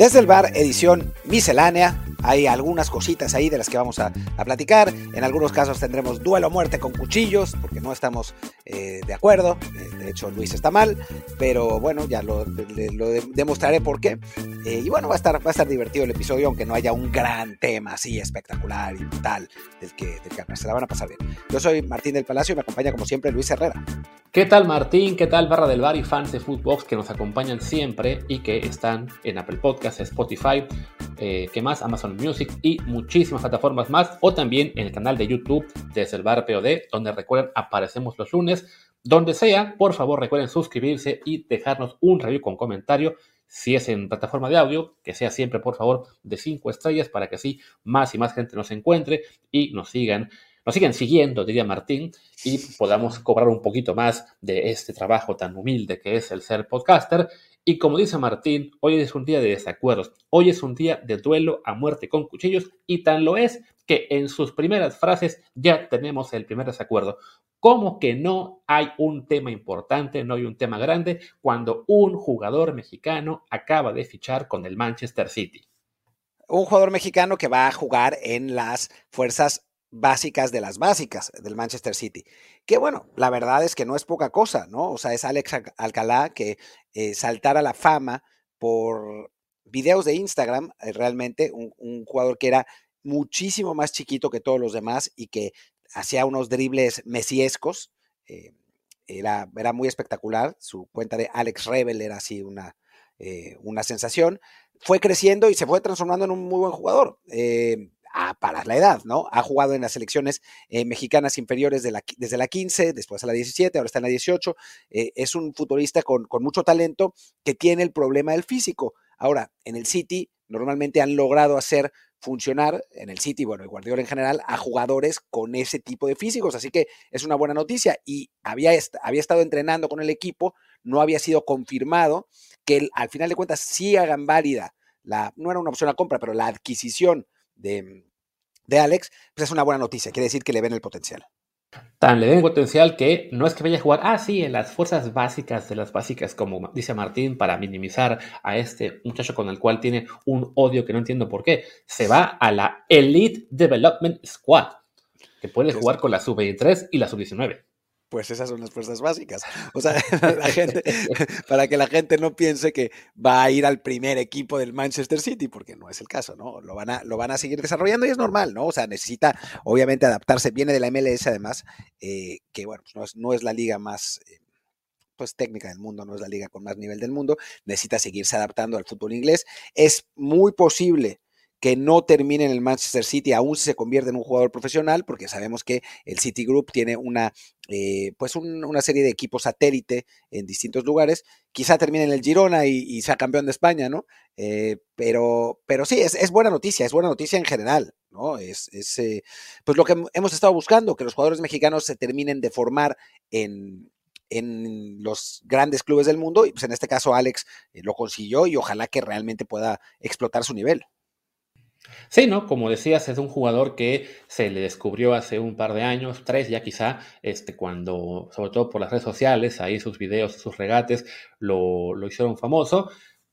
Desde el bar, edición miscelánea. Hay algunas cositas ahí de las que vamos a, platicar. En algunos casos tendremos duelo a muerte con cuchillos, porque no estamos eh, de acuerdo. Eh, de hecho, Luis está mal, pero bueno, ya lo, demostraré por qué. Eh, y bueno, va a, estar, va a estar divertido el episodio, aunque no haya un gran tema así espectacular y brutal del que, del que se la van a pasar bien. Yo soy Martín del Palacio y me acompaña como siempre Luis Herrera. ¿Qué tal Martín? ¿Qué tal Barra del Bar y fans de Footbox que nos acompañan siempre y que están en Apple Podcasts, Spotify, eh, ¿qué más? Amazon Music y muchísimas plataformas más o también en el canal de YouTube desde el Bar POD donde recuerden aparecemos los lunes. Donde sea, por favor recuerden suscribirse y dejarnos un review con comentario. Si es en plataforma de audio, que sea siempre por favor de 5 estrellas para que así más y más gente nos encuentre y nos sigan nos sigan siguiendo, diría Martín, y podamos cobrar un poquito más de este trabajo tan humilde que es el ser podcaster. Y como dice Martín, hoy es un día de desacuerdos, hoy es un día de duelo a muerte con cuchillos, y tan lo es que en sus primeras frases ya tenemos el primer desacuerdo. ¿Cómo que no hay un tema importante, no hay un tema grande, cuando un jugador mexicano acaba de fichar con el Manchester City? un jugador mexicano que va a jugar en las fuerzas básicas de las básicas del Manchester City. Que bueno, la verdad es que no es poca cosa, ¿no? O sea, es Alex Al- Alcalá que eh, saltara la fama por videos de Instagram, eh, realmente, un, un jugador que era muchísimo más chiquito que todos los demás y que hacía unos dribles mesiescos. eh, era, era muy espectacular. Su cuenta de Alex Rebel era así una, eh, una sensación fue creciendo y se fue transformando en un muy buen jugador. eh, a- para la edad, ¿no? Ha jugado en las selecciones eh, mexicanas inferiores desde la 15, después a la 17, ahora está en la 18. eh, es un futbolista con, con mucho talento que tiene el problema del físico. Ahora, en el City normalmente han logrado hacer funcionar, en el City, bueno, y Guardiola en general, a jugadores con ese tipo de físicos. Así que es una buena noticia. Y había, había estado entrenando con el equipo, no había sido confirmado que al final de cuentas sí hagan válida la, no era una opción a compra, pero la adquisición de, de Alex, pues es una buena noticia, quiere decir que le ven el potencial. Tan le ven potencial que no es que vaya a jugar, ah, sí, en las fuerzas básicas de las básicas, como dice Martín, para minimizar a este muchacho con el cual tiene un odio que no entiendo por qué. Se va a la Elite Development Squad, que puede jugar con la sub-23 y la sub-19. Pues esas son las fuerzas básicas. O sea, la gente, para que la gente no piense que va a ir al primer equipo del Manchester City, porque no es el caso, ¿no? Lo van a, lo van a seguir desarrollando y es normal, ¿no? O sea, necesita obviamente adaptarse. Viene de la MLS además, eh, que bueno, pues no es, no es la liga más eh, pues técnica del mundo, no es la liga con más nivel del mundo. Necesita seguirse adaptando al fútbol inglés. Es muy posible que no termine en el Manchester City, aún si se convierte en un jugador profesional, porque sabemos que el City Group tiene una, eh, pues un- una serie de equipos satélite en distintos lugares. Quizá termine en el Girona y, sea campeón de España, ¿no? Eh, pero, pero sí, es, es buena noticia, es buena noticia en general, ¿no? Es, es eh, pues lo que hem- hemos estado buscando, que los jugadores mexicanos se terminen de formar en, en los grandes clubes del mundo, y pues en este caso Alex eh, lo consiguió y ojalá que realmente pueda explotar su nivel. Sí, ¿no? Como decías, es un jugador que se le descubrió hace un par de años, tres ya quizá, este, cuando, sobre todo por las redes sociales, ahí sus videos, sus regates, lo, lo hicieron famoso.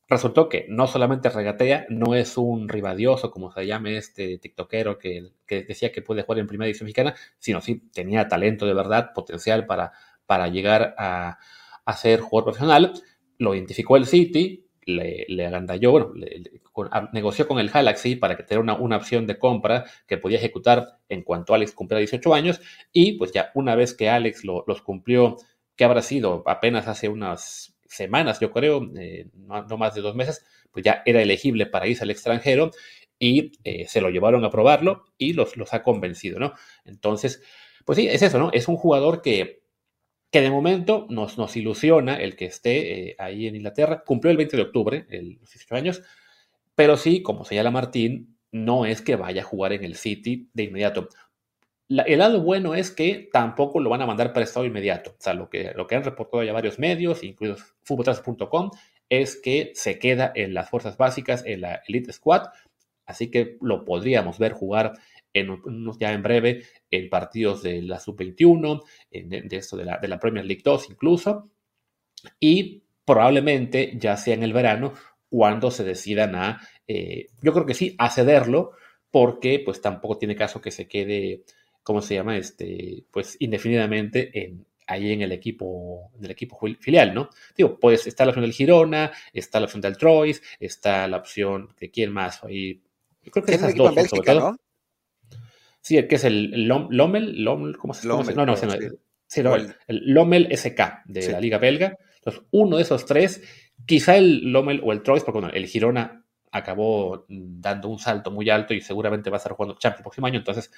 resultó que no solamente regatea, no es un ribadioso, como se llame este tiktokero que, que decía que puede jugar en primera división mexicana, sino sí tenía talento de verdad, potencial para, para llegar a, a ser jugador profesional. Lo identificó el City, le, le agandalló, bueno, negoció con el Galaxy para que tenga una, una, opción de compra que podía ejecutar en cuanto Alex cumpliera 18 años. Y pues ya una vez que Alex los cumplió, que habrá sido apenas hace unas semanas, yo creo, eh, no, más de dos meses, pues ya era elegible para irse al extranjero y eh, se lo llevaron a probarlo y los, los ha convencido, ¿no? Entonces, pues sí, es eso, ¿no? Es un jugador que, que de momento nos, ilusiona el que esté eh, ahí en Inglaterra. Cumplió el 20 de octubre, los 18 años, pero sí, como señala Martín, no es que vaya a jugar en el City de inmediato el lado bueno es que tampoco lo van a mandar para estado inmediato. O sea, lo que, lo que han reportado ya varios medios, incluidos futboltras.com, es que se queda en las fuerzas básicas, en la Elite Squad. Así que lo podríamos ver jugar ya en breve en partidos de la Sub-21, de, esto de la, de la Premier League 2 incluso. Y probablemente ya sea en el verano cuando se decidan a, eh, yo creo que sí, a cederlo, porque pues tampoco tiene caso que se quede ¿cómo se llama? Este, pues indefinidamente en, ahí en el equipo, en el equipo filial, ¿no? Digo, pues está la opción del Girona, está la opción del Troyes, está la opción de quién más ahí. Yo creo que esas dos, Bélgica, sobre todo. ¿no? Sí, que es el Lommel, Lommel, ¿cómo se llama? No, no, sí. sí no, el, el, Lommel SK de sí. la Liga Belga. Entonces, uno de esos tres, quizá el Lommel o el Troyes, porque bueno, el Girona acabó dando un salto muy alto y seguramente va a estar jugando Champions el próximo año, entonces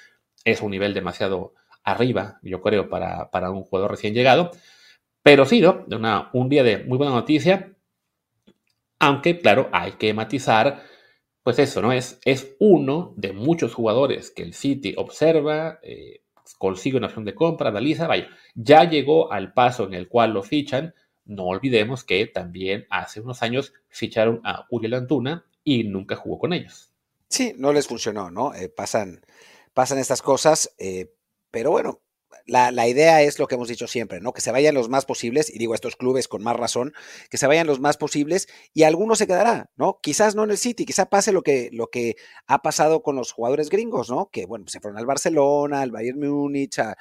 es un nivel demasiado arriba, yo creo, para, para un jugador recién llegado. Pero sí, ¿no? Una, un día de muy buena noticia, aunque, claro, hay que matizar, pues eso, ¿no? Es, es uno de muchos jugadores que el City observa, eh, consigue una opción de compra, analiza, vaya, ya llegó al paso en el cual lo fichan. No olvidemos que también hace unos años ficharon a Uriel Antuna y nunca jugó con ellos. Sí, no les funcionó, ¿no? Eh, pasan, pasan estas cosas, eh, pero bueno, la, la, idea es lo que hemos dicho siempre, ¿no? Que se vayan los más posibles, y digo estos clubes con más razón, que se vayan los más posibles y alguno se quedará, ¿no? Quizás no en el City, quizá pase lo que, lo que ha pasado con los jugadores gringos, ¿no? Que, bueno, se fueron al Barcelona, al Bayern Múnich, al,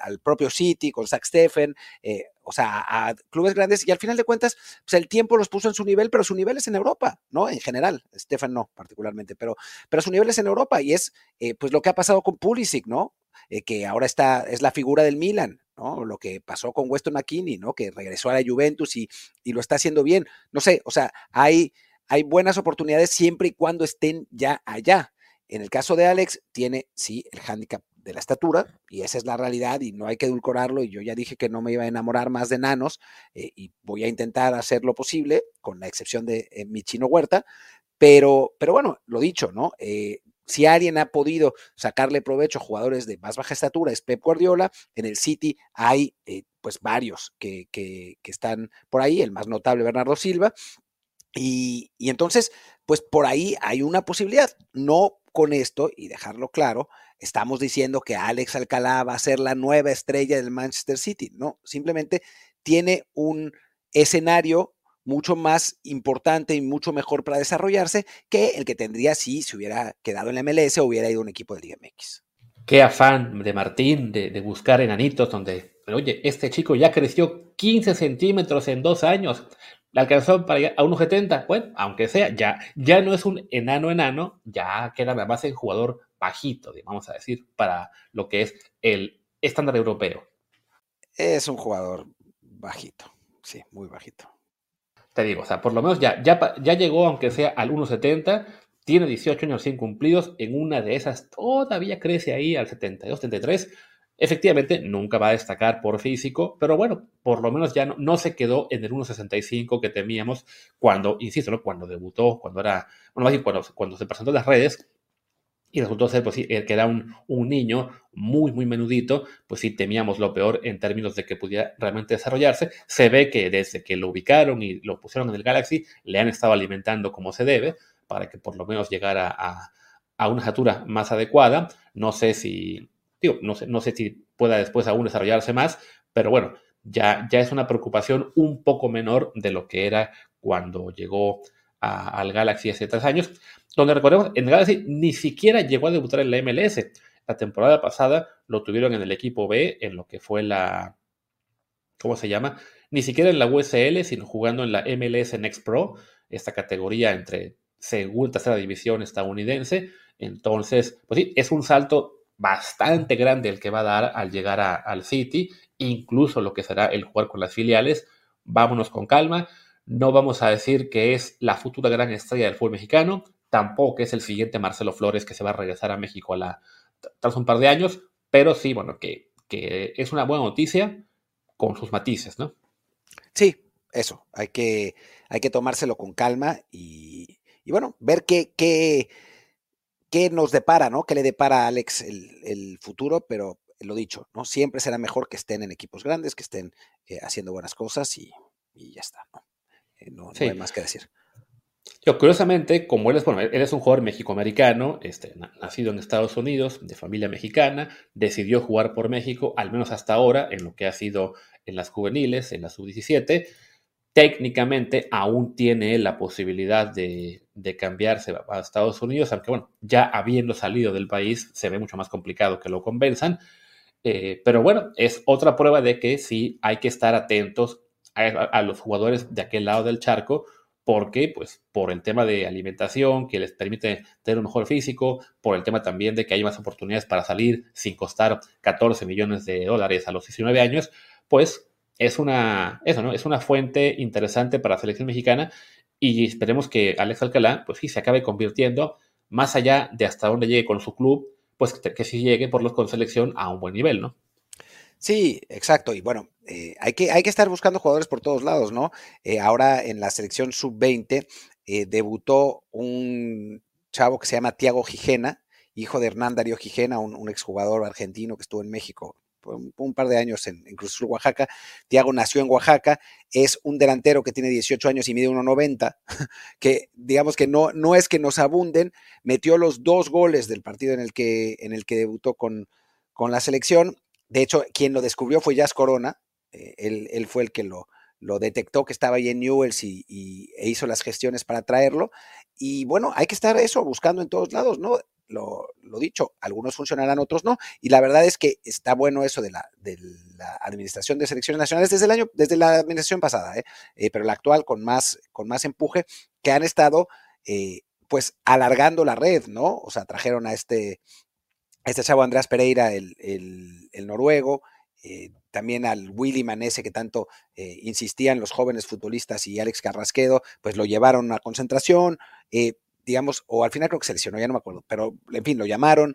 al, propio City, con Zach Steffen, eh, o sea, a clubes grandes y al final de cuentas, pues el tiempo los puso en su nivel, pero su nivel es en Europa, ¿no? En general, Stefan no particularmente, pero, pero su nivel es en Europa y es eh, pues lo que ha pasado con Pulisic, ¿no? Eh, que ahora está, es la figura del Milan, ¿no? Lo que pasó con Weston McKinney, ¿no? Que regresó a la Juventus y, y lo está haciendo bien. No sé, o sea, hay, hay buenas oportunidades siempre y cuando estén ya allá. En el caso de Alex, tiene, sí, el hándicap de la estatura, y esa es la realidad, y no hay que edulcorarlo, y yo ya dije que no me iba a enamorar más de nanos, eh, y voy a intentar hacer lo posible, con la excepción de eh, mi chino Huerta, pero, pero bueno, lo dicho, ¿no? Eh, si alguien ha podido sacarle provecho a jugadores de más baja estatura, es Pep Guardiola, en el City hay eh, pues varios que, que, están por ahí, el más notable Bernardo Silva, y, y entonces, pues por ahí hay una posibilidad, no con esto, y dejarlo claro, estamos diciendo que Alex Alcalá va a ser la nueva estrella del Manchester City, no, simplemente tiene un escenario mucho más importante y mucho mejor para desarrollarse que el que tendría si se hubiera quedado en la MLS o hubiera ido a un equipo de Liga MX. Qué afán de Martín de, de buscar enanitos donde, oye, este chico ya creció 15 centímetros en dos años, le alcanzó para a 1,70. Bueno, aunque sea, ya, ya no es un enano enano, ya queda nada más en jugador bajito, vamos a decir, para lo que es el estándar europeo. Es un jugador bajito, sí, muy bajito. Te digo, o sea, por lo menos ya, ya, ya llegó, aunque sea al 1,70, tiene 18 años sin cumplidos, en una de esas todavía crece ahí al 72, 73 Efectivamente, nunca va a destacar por físico, pero bueno, por lo menos ya no, no se quedó en el 1.65 que temíamos cuando, insisto, ¿no? cuando debutó, cuando era, bueno, más bien cuando, cuando se presentó en las redes, y resultó ser pues, sí, que era un, un, niño muy, muy menudito, pues sí temíamos lo peor en términos de que pudiera realmente desarrollarse. Se ve que desde que lo ubicaron y lo pusieron en el Galaxy, le han estado alimentando como se debe, para que por lo menos llegara a, a una estatura más adecuada. No sé si Digo, no sé, no sé si pueda después aún desarrollarse más, pero bueno, ya, ya es una preocupación un poco menor de lo que era cuando llegó al Galaxy hace tres años, donde recordemos, en Galaxy ni siquiera llegó a debutar en la MLS. La temporada pasada lo tuvieron en el equipo B, en lo que fue la, ¿cómo se llama? Ni siquiera en la USL, sino jugando en la MLS Next Pro, esta categoría entre segunda y tercera división estadounidense. Entonces, pues sí, es un salto bastante grande el que va a dar al llegar al City, incluso lo que será el jugar con las filiales. Vámonos con calma. No vamos a decir que es la futura gran estrella del fútbol mexicano, tampoco es el siguiente Marcelo Flores que se va a regresar a México a la, tras un par de años, pero sí, bueno, que, que es una buena noticia con sus matices, ¿no? Sí, eso, hay que, hay que tomárselo con calma y, bueno, ver qué, qué, qué, nos depara, ¿no? ¿Qué le depara a Alex el, futuro? Pero lo dicho, ¿no? Siempre será mejor que estén en equipos grandes, que estén eh, haciendo buenas cosas y, ya está, ¿no? Eh, no, hay más que decir. Yo, curiosamente, como él es, un jugador mexicoamericano, este, nacido en Estados Unidos, de familia mexicana, decidió jugar por México, al menos hasta ahora, en lo que ha sido en las juveniles, en la sub-17. Técnicamente aún tiene la posibilidad de, cambiarse a Estados Unidos, aunque bueno, ya habiendo salido del país se ve mucho más complicado que lo convenzan. Eh, pero bueno, es otra prueba de que sí hay que estar atentos a los jugadores de aquel lado del charco, porque pues por el tema de alimentación que les permite tener un mejor físico, por el tema también de que hay más oportunidades para salir sin costar 14 millones de dólares a los 19 años, pues es una, eso, ¿no? es una fuente interesante para la selección mexicana y esperemos que Alex Alcalá pues sí se acabe convirtiendo más allá de hasta dónde llegue con su club, pues que, que sí llegue por los con selección a un buen nivel, ¿no? Sí, exacto. Y bueno, eh, hay, que, hay que estar buscando jugadores por todos lados, ¿no? Eh, ahora en la selección sub-20 eh, debutó un chavo que se llama Tiago Gijena, hijo de Hernán Darío Gijena, un, exjugador argentino que estuvo en México un, un par de años en, Cruz Oaxaca. Tiago nació en Oaxaca, es un delantero que tiene 18 años y mide 1,90, que digamos que no, no es que nos abunden, metió los dos goles del partido en el que, en el que debutó con, con la selección de hecho, quien lo descubrió fue Jazz Corona. Eh, él, fue el que lo, detectó que estaba ahí en Newells y, e hizo las gestiones para traerlo. Y bueno, hay que estar eso buscando en todos lados, ¿no? Lo, dicho, algunos funcionarán, otros no. Y la verdad es que está bueno eso de la, de la administración de selecciones nacionales desde el año, desde la administración pasada, ¿eh? Eh, pero la actual con más, con más empuje, que han estado pues alargando la red, ¿no? O sea, trajeron a este este chavo Andrés Pereira, el, noruego, eh, también al Willy Manese que tanto eh, insistían los jóvenes futbolistas y Alex Carrasquedo, pues lo llevaron a concentración, eh, digamos, o al final creo que se lesionó, ya no me acuerdo, pero en fin, lo llamaron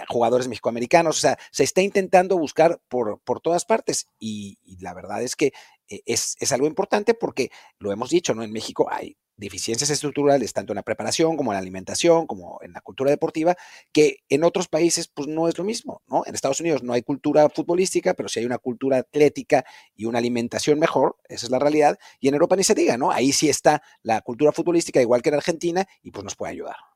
a jugadores mexicoamericanos, o sea, se está intentando buscar por, por todas partes y, la verdad es que es, es, algo importante porque lo hemos dicho, ¿no? En México hay deficiencias estructurales, tanto en la preparación como en la alimentación, como en la cultura deportiva, que en otros países pues no es lo mismo, ¿no? En Estados Unidos no hay cultura futbolística, pero sí hay una cultura atlética y una alimentación mejor, esa es la realidad, y en Europa ni se diga, ¿no? Ahí sí está la cultura futbolística igual que en Argentina y pues nos puede ayudar.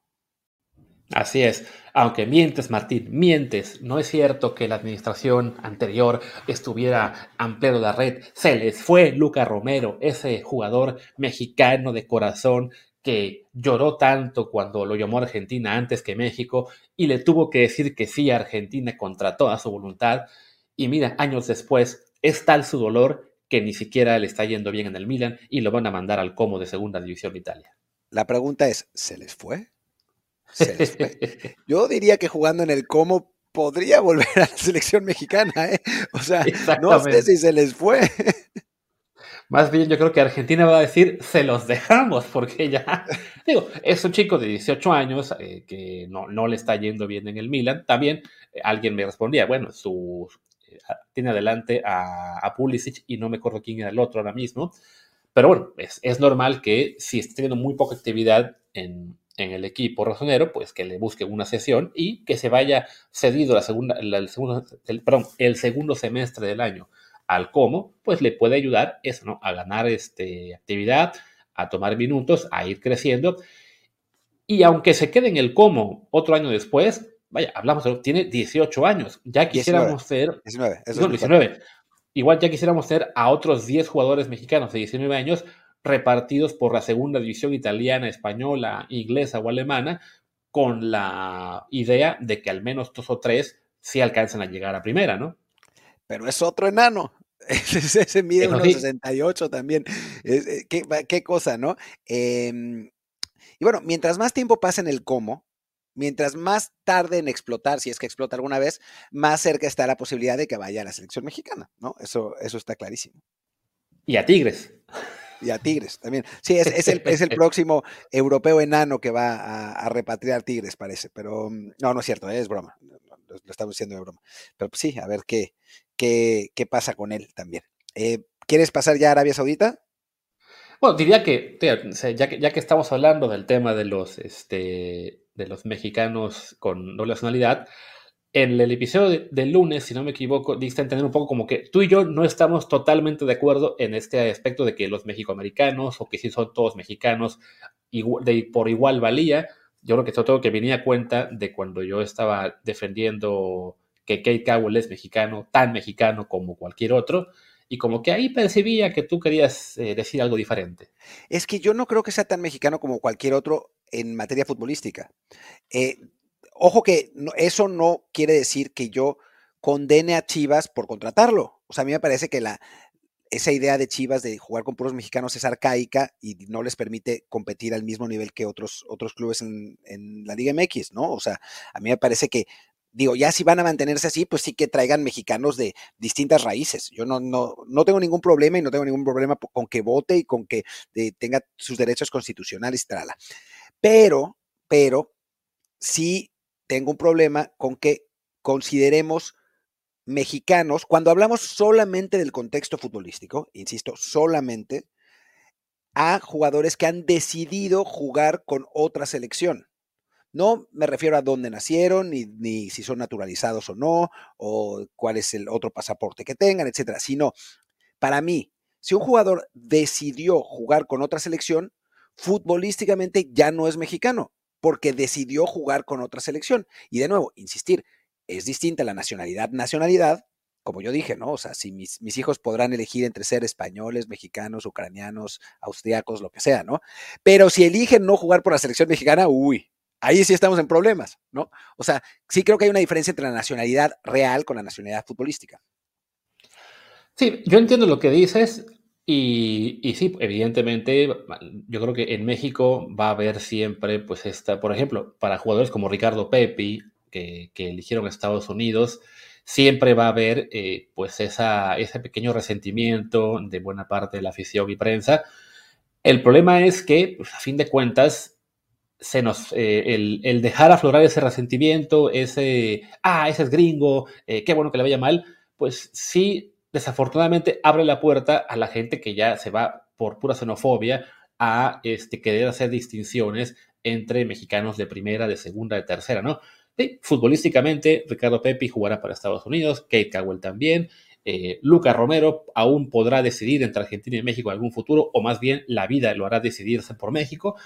Así es, aunque mientes Martín, mientes, no es cierto que la administración anterior estuviera ampliando la red, se les fue Luca Romero, ese jugador mexicano de corazón que lloró tanto cuando lo llamó Argentina antes que México y le tuvo que decir que sí a Argentina contra toda su voluntad. Y mira, años después, es tal su dolor que ni siquiera le está yendo bien en el Milan y lo van a mandar al Como de Segunda División de Italia. La pregunta es, ¿se les fue? Yo diría que jugando en el Como podría volver a la selección mexicana, ¿eh? O sea, no sé si se les fue. Más bien yo creo que Argentina va a decir, se los dejamos, porque ya, digo, es un chico de 18 años eh, que no, no, le está yendo bien en el Milan. También eh, alguien me respondía, bueno, su, tiene adelante a, a, Pulisic y no me acuerdo quién era el otro ahora mismo. Pero bueno, es, es normal que si está teniendo muy poca actividad en, en el equipo rosonero, pues que le busque una sesión y que se vaya cedido la segunda, el, segundo, perdón, el segundo semestre del año al Como, pues le puede ayudar eso, ¿no? A ganar este, actividad, a tomar minutos, a ir creciendo. Y aunque se quede en el Como otro año después, vaya, hablamos, tiene 18 años, ya quisiéramos ser... 19, 19. Igual ya quisiéramos ser a otros 10 jugadores mexicanos de 19 años repartidos por la segunda división italiana, española, inglesa o alemana, con la idea de que al menos dos o tres sí alcancen a llegar a primera, ¿no? Pero es otro enano. Ese, mide unos 68 también. Eh, ¿Qué, ¿Qué, cosa, ¿no? Em, y bueno, mientras más tiempo pasa en el cómo, mientras más tarde en explotar, si es que explota alguna vez, más cerca está la posibilidad de que vaya a la selección mexicana, ¿no? Eso, eso está clarísimo. Y a Tigres. Y a Tigres también. Sí, es, el, próximo europeo enano que va a, repatriar Tigres, parece. Pero mm, no, no es cierto, es broma. Lo, estamos diciendo de broma. Pero pues, sí, a ver qué, qué, qué pasa con él también. Eh, ¿Quieres pasar ya a Arabia Saudita? Bueno, diría que, ya que, ya que estamos hablando del tema de los, este, de los mexicanos con doble nacionalidad, en el episodio del lunes, si no me equivoco, diste a entender un poco como que tú y yo no estamos totalmente de acuerdo en este aspecto de que los mexicoamericanos o que si son todos mexicanos de, por igual valía. Yo creo que sobre todo que venía a cuenta de cuando yo estaba defendiendo que Kate Cowell es mexicano, tan mexicano como cualquier otro, y como que ahí percibía que tú querías eh, decir algo diferente. Es que yo no creo que sea tan mexicano como cualquier otro en materia futbolística. Eh, ojo que eso no quiere decir que yo condene a Chivas por contratarlo. O sea, a mí me parece que la, esa idea de Chivas de jugar con puros mexicanos es arcaica y no les permite competir al mismo nivel que otros, otros clubes en, la Liga MX, ¿no? O sea, a mí me parece que digo, ya si van a mantenerse así, pues sí que traigan mexicanos de distintas raíces. Yo no, no, no tengo ningún problema y no tengo ningún problema con que vote y con que eh, tenga sus derechos constitucionales tal. Pero, pero, sí tengo un problema con que consideremos mexicanos, cuando hablamos solamente del contexto futbolístico, insisto, solamente, a jugadores que han decidido jugar con otra selección. No me refiero a dónde nacieron, ni, si son naturalizados o no, o cuál es el otro pasaporte que tengan, etcétera, sino para mí, si un jugador decidió jugar con otra selección, futbolísticamente ya no es mexicano, porque decidió jugar con otra selección. Y de nuevo, insistir, es distinta la nacionalidad, nacionalidad, como yo dije, ¿no? O sea, si mis, hijos podrán elegir entre ser españoles, mexicanos, ucranianos, austriacos, lo que sea, ¿no? Pero si eligen no jugar por la selección mexicana, uy, ahí sí estamos en problemas, ¿no? O sea, sí creo que hay una diferencia entre la nacionalidad real con la nacionalidad futbolística. Sí, yo entiendo lo que dices y, y, sí, evidentemente, yo creo que en México va a haber siempre, pues esta, por ejemplo, para jugadores como Ricardo Pepi, que, eligieron Estados Unidos, siempre va a haber eh, pues esa, ese pequeño resentimiento de buena parte de la afición y prensa. El problema es que, pues, a fin de cuentas, se nos, eh, el, dejar aflorar ese resentimiento, ese, ah, ese es gringo, eh, qué bueno que le vaya mal, pues sí, desafortunadamente abre la puerta a la gente que ya se va por pura xenofobia a este, querer hacer distinciones entre mexicanos de primera, de segunda, de tercera, ¿no? futbolísticamente, Ricardo Pepi jugará para Estados Unidos, Kate Cowell también, eh, Lucas Romero aún podrá decidir entre Argentina y México en algún futuro, o más bien la vida lo hará decidirse por México,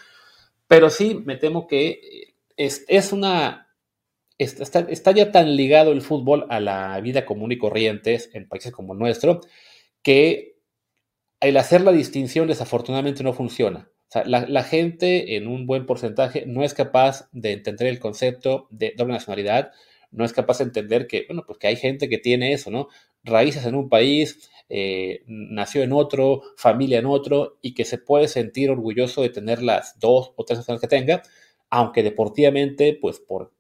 pero sí, me temo que es, es una... Está, ya tan ligado el fútbol a la vida común y corriente en países como el nuestro que el hacer la distinción desafortunadamente no funciona. La, gente en un buen porcentaje no es capaz de entender el concepto de doble nacionalidad, no es capaz de entender que, bueno, pues que hay gente que tiene eso, ¿no? Raíces en un país, eh, nació en otro, familia en otro, y que se puede sentir orgulloso de tener las dos o tres naciones que tenga, aunque deportivamente, pues por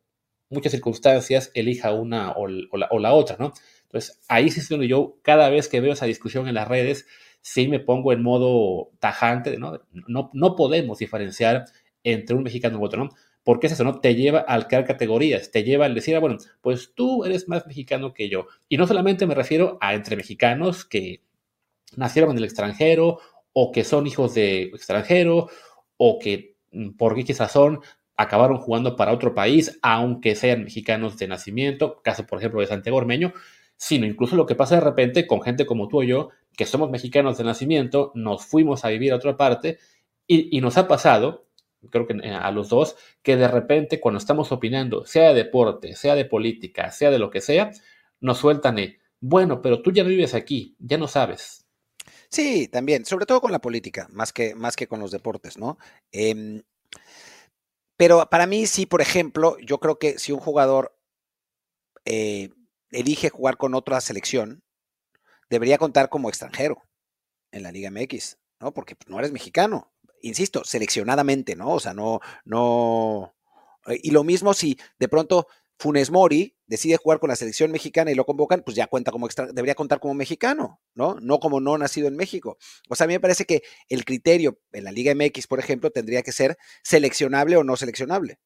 muchas circunstancias, elija una o, la, otra, ¿no? Entonces, ahí sí es donde yo, cada vez que veo esa discusión en las redes, sí me pongo en modo tajante, ¿no? No, no podemos diferenciar entre un mexicano u otro, ¿no? Porque es eso, ¿no? Te lleva al crear categorías, te lleva al decir, ah, bueno, pues tú eres más mexicano que yo. Y no solamente me refiero a entre mexicanos que nacieron en el extranjero o que son hijos de extranjero o que mm, por qué razón acabaron jugando para otro país, aunque sean mexicanos de nacimiento, caso por ejemplo de Santiago Ormeño, sino incluso lo que pasa de repente con gente como tú o yo, que somos mexicanos de nacimiento, nos fuimos a vivir a otra parte y, nos ha pasado creo que eh, a los dos, que de repente cuando estamos opinando, sea de deporte, sea de política, sea de lo que sea, nos sueltan el, bueno, pero tú ya vives aquí, ya no sabes. Sí, también, sobre todo con la política, más que, más que con los deportes, ¿no? Em, pero para mí sí, por ejemplo, yo creo que si un jugador eh, elige jugar con otra selección, debería contar como extranjero en la Liga MX, ¿no? Porque no eres mexicano, insisto, seleccionadamente, ¿no? O sea, no, no. Y lo mismo si de pronto Funes Mori decide jugar con la selección mexicana y lo convocan, pues ya cuenta como extra, debería contar como mexicano, ¿no? No como no nacido en México. O sea, a mí me parece que el criterio en la Liga MX, por ejemplo, tendría que ser seleccionable o no seleccionable.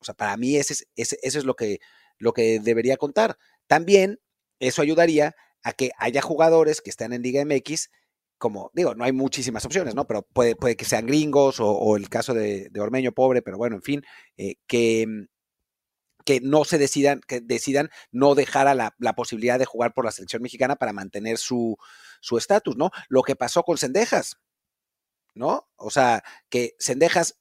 O sea, para mí ese, ese, eso es lo que, lo que debería contar. También eso ayudaría a que haya jugadores que estén en Liga MX, como digo, no hay muchísimas opciones, ¿no? Pero puede, puede que sean gringos o, el caso de, Ormeño pobre, pero bueno, en fin, eh, que que no se decidan, que decidan no dejar a la, posibilidad de jugar por la selección mexicana para mantener su estatus, ¿no? Lo que pasó con Cendejas, ¿no? O sea, que Cendejas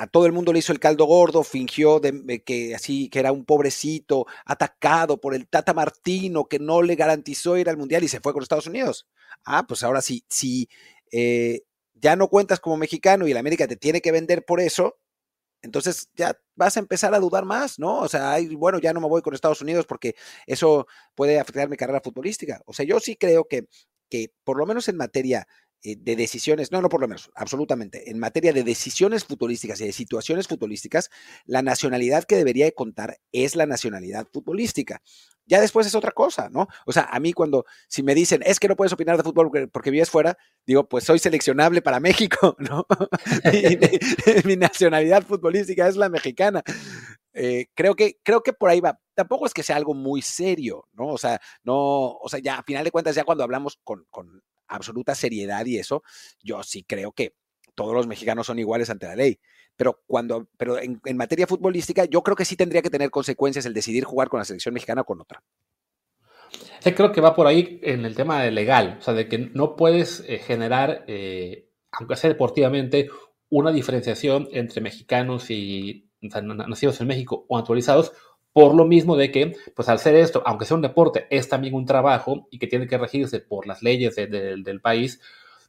a todo el mundo le hizo el caldo gordo, fingió de, que así, que era un pobrecito, atacado por el Tata Martino, que no le garantizó ir al Mundial y se fue con Estados Unidos. Ah, pues ahora sí, si eh, ya no cuentas como mexicano y el América te tiene que vender por eso, entonces ya vas a empezar a dudar más, ¿no? O sea, bueno, ya no me voy con Estados Unidos porque eso puede afectar mi carrera futbolística. O sea, yo sí creo que, que por lo menos en materia de decisiones, no, no por lo menos, absolutamente, en materia de decisiones futbolísticas y de situaciones futbolísticas, la nacionalidad que debería de contar es la nacionalidad futbolística. Ya después es otra cosa, ¿no? O sea, a mí cuando, si me dicen, es que no puedes opinar de fútbol porque, vives fuera, digo, pues soy seleccionable para México, ¿no? mi, nacionalidad futbolística es la mexicana. Eh, creo, que, creo que por ahí va. Tampoco es que sea algo muy serio, ¿no? O sea, no, o sea, ya a final de cuentas, ya cuando hablamos con absoluta seriedad y eso, yo sí creo que todos los mexicanos son iguales ante la ley. Pero cuando, pero en, materia futbolística, yo creo que sí tendría que tener consecuencias el decidir jugar con la selección mexicana o con otra. creo que va por ahí en el tema legal, o sea, de que no puedes eh, generar, eh, aunque sea deportivamente, una diferenciación entre mexicanos y nacidos en México o naturalizados, por lo mismo de que, pues al ser esto, aunque sea un deporte, es también un trabajo y que tiene que regirse por las leyes del país,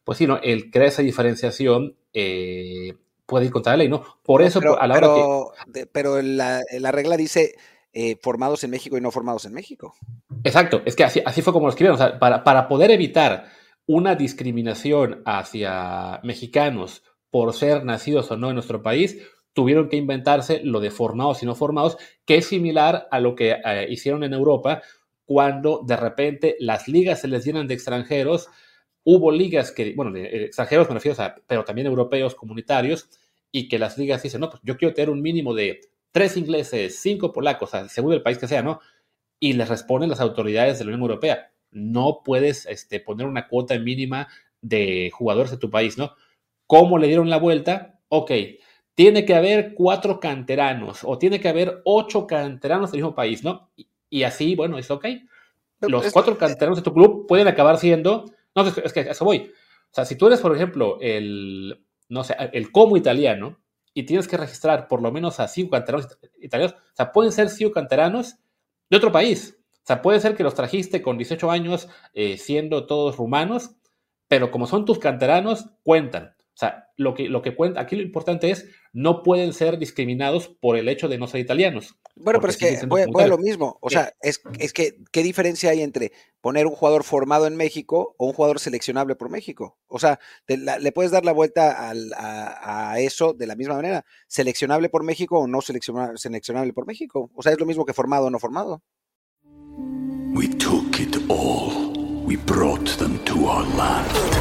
pues sí, ¿no? el crear esa diferenciación eh, puede ir contra la ley, ¿no? Por eso, pero, a la hora que... pero la, regla dice eh, formados en México y no formados en México. Exacto, es que así, así fue como lo escribieron. O sea, para, para poder evitar una discriminación hacia mexicanos por ser nacidos o no en nuestro país, tuvieron que inventarse lo de formados y no formados, que es similar a lo que eh, hicieron en Europa cuando de repente las ligas se les llenan de extranjeros. Hubo ligas que, bueno, de extranjeros me refiero a, pero también europeos comunitarios, y que las ligas dicen, no, pues yo quiero tener un mínimo de tres ingleses, cinco polacos, según el país que sea, ¿no? Y les responden las autoridades de la Unión Europea, no puedes este, poner una cuota mínima de jugadores de tu país, ¿no? ¿Cómo le dieron la vuelta? Ok, tiene que haber cuatro canteranos o tiene que haber ocho canteranos del mismo país, ¿no? Y, así, bueno, es ok. Los cuatro canteranos de tu club pueden acabar siendo, no, es que a eso voy. O sea, si tú eres, por ejemplo, el, no sé, el como italiano y tienes que registrar por lo menos a cinco canteranos italianos, o sea, pueden ser cinco canteranos de otro país. O sea, puede ser que los trajiste con 18 años eh, siendo todos rumanos, pero como son tus canteranos, cuentan. O sea, lo que, lo que cuenta, aquí lo importante es, no pueden ser discriminados por el hecho de no ser italianos. Bueno, pero es que voy, a lo mismo. O sea, es, es, que, ¿qué diferencia hay entre poner un jugador formado en México o un jugador seleccionable por México? O sea, le puedes dar la vuelta a, eso de la misma manera. Seleccionable por México o no seleccionable, seleccionable por México. O sea, es lo mismo que formado o no formado. We took it all. We brought them to our land.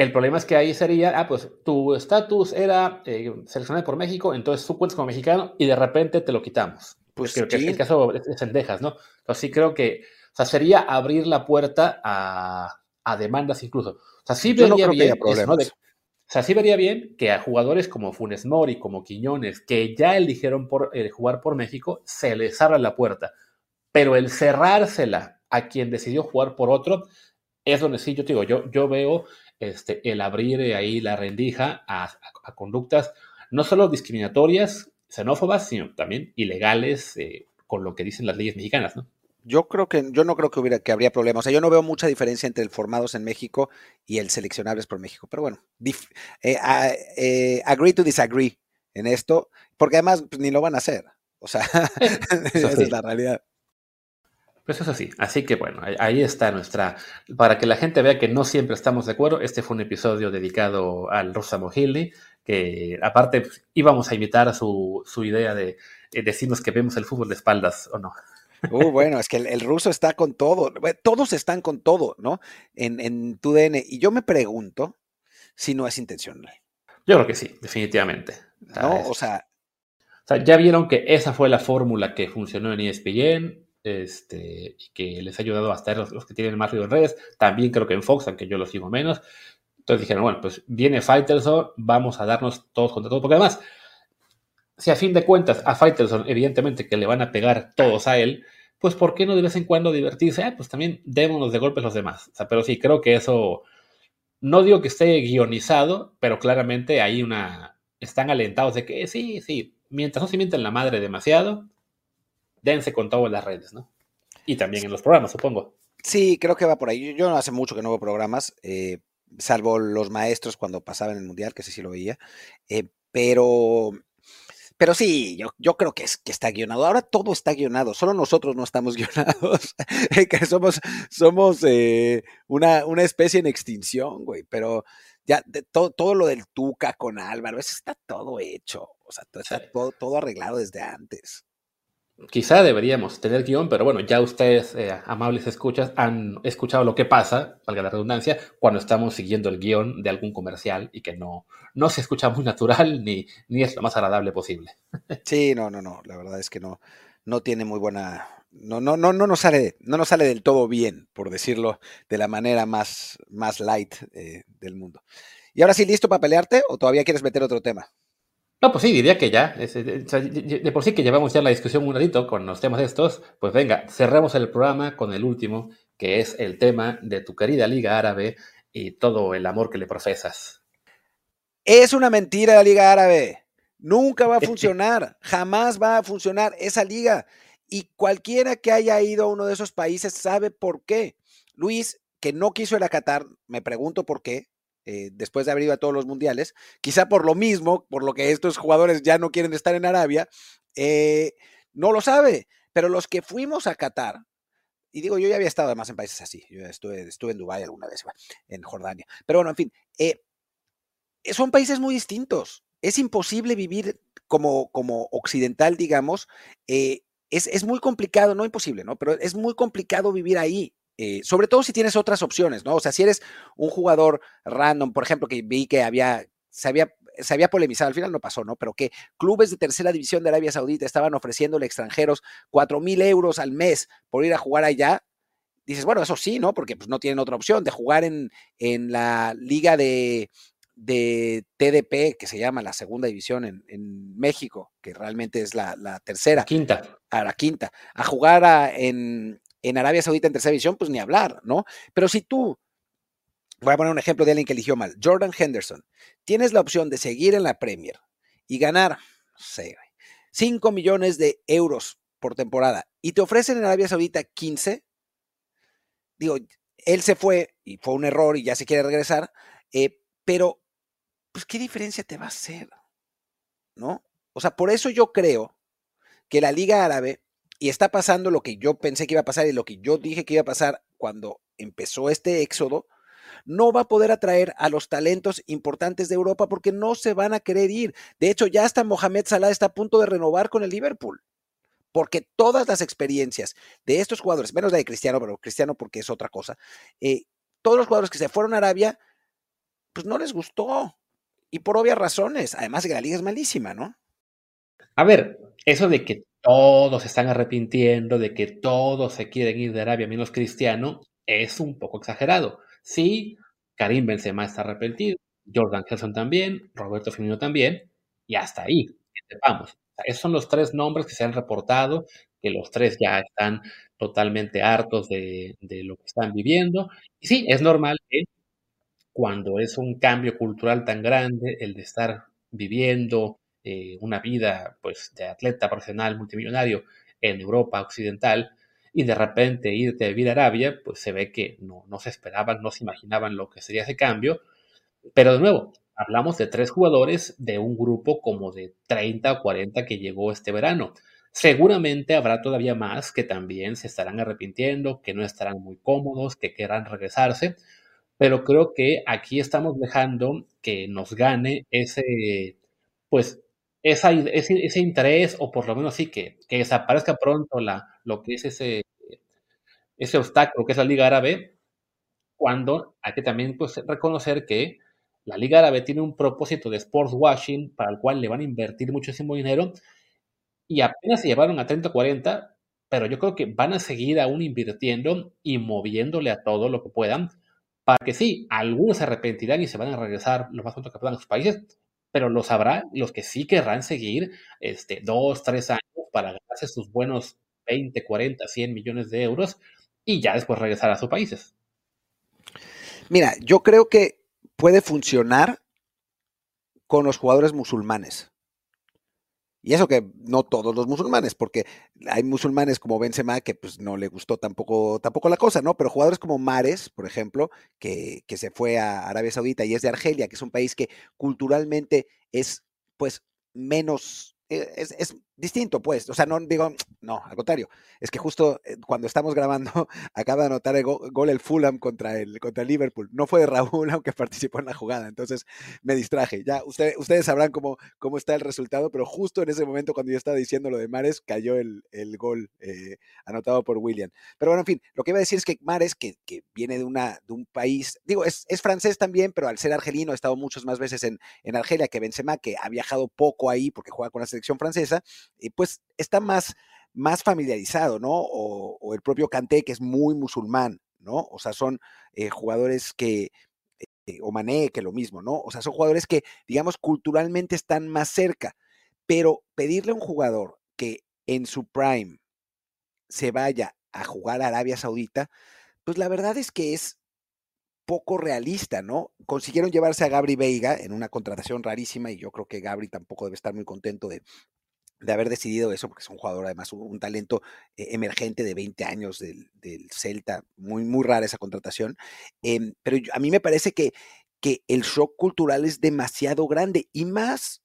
El problema es que ahí sería, ah, pues tu estatus era eh, seleccionado por México, entonces tú cuentas como mexicano y de repente te lo quitamos. Pues creo que es el caso de Sendejas, ¿no? Entonces sí creo que, o sea, sería abrir la puerta a, a demandas incluso. O sea, sí vería bien eso, ¿no? O sea, sí vería bien que a jugadores como Funes Mori, como Quiñones, que ya eligieron por, eh, jugar por México, se les abra la puerta. Pero el cerrársela a quien decidió jugar por otro, es donde sí, yo te digo, yo, yo veo este, el abrir ahí la rendija a, conductas no solo discriminatorias, xenófobas, sino también ilegales eh, con lo que dicen las leyes mexicanas, ¿no? Yo creo que, yo no creo que hubiera, que habría problemas. O sea, yo no veo mucha diferencia entre el formados en México y el seleccionables por México. Pero bueno, eh, eh, agree to disagree en esto, porque además pues, ni lo van a hacer. O sea, esa es la realidad. Pues eso sí, así que bueno, ahí está nuestra, para que la gente vea que no siempre estamos de acuerdo, este fue un episodio dedicado al Rosa Mohili, que aparte pues, íbamos a imitar a su, su idea de eh, decirnos que vemos el fútbol de espaldas o no. Uh, bueno, es que el, ruso está con todo, todos están con todo, ¿no? En, en tu DN. Y yo me pregunto si no es intencional. Yo creo que sí, definitivamente. No, o sea, o sea, ya vieron que esa fue la fórmula que funcionó en ESPN, este, que les ha ayudado a estar los, que tienen más ruido en redes. También creo que en Fox, aunque yo lo sigo menos. Entonces dijeron, bueno, pues viene Fighterson, vamos a darnos todos contra todos, porque además si a fin de cuentas a Fighterson, evidentemente que le van a pegar todos a él, pues ¿por qué no de vez en cuando divertirse? Ah, pues también démonos de golpes los demás. O sea, pero sí, creo que eso, no digo que esté guionizado, pero claramente hay una, están alentados de que sí, sí, mientras no se mienten la madre demasiado, dense con todo en las redes, ¿no? Y también en los programas, supongo. Sí, creo que va por ahí. Yo no hace mucho que no veo programas, eh, salvo los maestros cuando pasaban el mundial, que ese sí lo veía. Eh, pero pero sí, yo, yo creo que, es, que está guionado. Ahora todo está guionado, solo nosotros no estamos guionados. que somos somos eh, una, una, especie en extinción, güey. Pero ya todo, todo lo del Tuca con Álvaro, eso está todo hecho. O sea, está todo, todo arreglado desde antes. Quizá deberíamos tener guion, pero bueno, ya ustedes, eh, amables escuchas, han escuchado lo que pasa, valga la redundancia, cuando estamos siguiendo el guion de algún comercial y que no, no se escucha muy natural ni, ni es lo más agradable posible. Sí, no, no, no, la verdad es que no, no tiene muy buena, no, no, no, no nos sale, no nos sale del todo bien, por decirlo de la manera más, más light eh, del mundo. ¿Y ahora sí listo para pelearte o todavía quieres meter otro tema? No, pues sí, diría que ya. De por sí que llevamos ya la discusión un ratito con los temas estos. Pues venga, cerremos el programa con el último, que es el tema de tu querida Liga Árabe y todo el amor que le profesas. Es una mentira la Liga Árabe. Nunca va a funcionar. Jamás va a funcionar esa liga. Y cualquiera que haya ido a uno de esos países sabe por qué. Luis, que no quiso ir a Qatar, me pregunto por qué, eh, después de haber ido a todos los mundiales, quizá por lo mismo, por lo que estos jugadores ya no quieren estar en Arabia, eh, no lo sabe, pero los que fuimos a Qatar, y digo, yo ya había estado además en países así, yo estuve, estuve en Dubái alguna vez, en Jordania, pero bueno, en fin, eh, son países muy distintos, es imposible vivir como, como occidental, digamos, es, es, muy complicado, no imposible, ¿no? Pero es muy complicado vivir ahí. Eh, sobre todo si tienes otras opciones, ¿no? O sea, si eres un jugador random, por ejemplo, que vi que había, se había, se había polemizado, al final no pasó, ¿no? Pero que clubes de tercera división de Arabia Saudita estaban ofreciéndole extranjeros cuatro mil euros al mes por ir a jugar allá, dices, bueno, eso sí, ¿no? Porque pues, no tienen otra opción de jugar en, en la liga de, de TDP, que se llama la segunda división en, en México, que realmente es la, la tercera. Quinta. A la quinta. A jugar a, en, en Arabia Saudita en tercera división, pues ni hablar, ¿no? Pero si tú, voy a poner un ejemplo de alguien que eligió mal, Jordan Henderson, tienes la opción de seguir en la Premier y ganar, no sé, 5 millones de euros por temporada y te ofrecen en Arabia Saudita 15, digo, él se fue y fue un error y ya se quiere regresar, eh, pero, pues, ¿qué diferencia te va a hacer? ¿No? O sea, por eso yo creo que la Liga Árabe y está pasando lo que yo pensé que iba a pasar y lo que yo dije que iba a pasar cuando empezó este éxodo, no va a poder atraer a los talentos importantes de Europa porque no se van a querer ir. De hecho, ya hasta Mohamed Salah está a punto de renovar con el Liverpool. Porque todas las experiencias de estos jugadores, menos la de Cristiano, pero Cristiano porque es otra cosa, eh, todos los jugadores que se fueron a Arabia, pues no les gustó. Y por obvias razones. Además la liga es malísima, ¿no? A ver, eso de que todos se están arrepintiendo, de que todos se quieren ir de Arabia menos Cristiano, es un poco exagerado. Sí, Karim Benzema está arrepentido, Jordan Henson también, Roberto Firmino también, y hasta ahí, que sepamos. esos son los tres nombres que se han reportado, que los tres ya están totalmente hartos de, de lo que están viviendo. Y sí, es normal que cuando es un cambio cultural tan grande, el de estar viviendo eh, una vida pues, de atleta profesional multimillonario en Europa occidental y de repente irte a vivir a Arabia, pues se ve que no, no se esperaban, no se imaginaban lo que sería ese cambio. Pero de nuevo, hablamos de tres jugadores de un grupo como de 30 o 40 que llegó este verano. Seguramente habrá todavía más que también se estarán arrepintiendo, que no estarán muy cómodos, que querrán regresarse, pero creo que aquí estamos dejando que nos gane ese, pues, esa, ese, ese, interés, o por lo menos sí, que, que desaparezca pronto la, lo que es ese, ese obstáculo que es la Liga Árabe, cuando hay que también pues, reconocer que la Liga Árabe tiene un propósito de sports washing para el cual le van a invertir muchísimo dinero y apenas se llevaron a 30 40, pero yo creo que van a seguir aún invirtiendo y moviéndole a todo lo que puedan para que sí, algunos se arrepentirán y se van a regresar lo más pronto que puedan a sus países, pero lo sabrán los que sí querrán seguir este, dos, tres años para ganarse sus buenos 20, 40, 100 millones de euros y ya después regresar a sus países. Mira, yo creo que puede funcionar con los jugadores musulmanes. Y eso que no todos los musulmanes, porque hay musulmanes como Benzema que pues no le gustó tampoco, tampoco la cosa, ¿no? Pero jugadores como Mares, por ejemplo, que, que se fue a Arabia Saudita y es de Argelia, que es un país que culturalmente es pues menos eh, es, distinto, pues. O sea, no digo, no, al contrario. Es que justo eh, cuando estamos grabando, acaba de anotar el gol el Fulham contra el, contra el Liverpool. No fue de Raúl, aunque participó en la jugada. Entonces me distraje. Ya, ustedes sabrán cómo, cómo está el resultado, pero justo en ese momento, cuando yo estaba diciendo lo de Mares, cayó el, el gol eh, anotado por William. Pero bueno, en fin, lo que iba a decir es que Mares, que, que viene de, una, de un país, digo, es, es, francés también, pero al ser argelino ha estado muchas más veces en, en Argelia que Benzema, que ha viajado poco ahí porque juega con la selección francesa, pues está más, más familiarizado, ¿no? O, el propio Kanté, que es muy musulmán, ¿no? O sea, son eh, jugadores que, eh, o Mané, que lo mismo, ¿no? O sea, son jugadores que, digamos, culturalmente están más cerca, pero pedirle a un jugador que en su prime se vaya a jugar a Arabia Saudita, pues la verdad es que es poco realista, ¿no? Consiguieron llevarse a Gabri Veiga en una contratación rarísima y yo creo que Gabri tampoco debe estar muy contento de, de haber decidido eso, porque es un jugador además, un, talento eh, emergente de 20 años del, Celta, muy, muy rara esa contratación, em, pero a mí me parece que, que el shock cultural es demasiado grande y más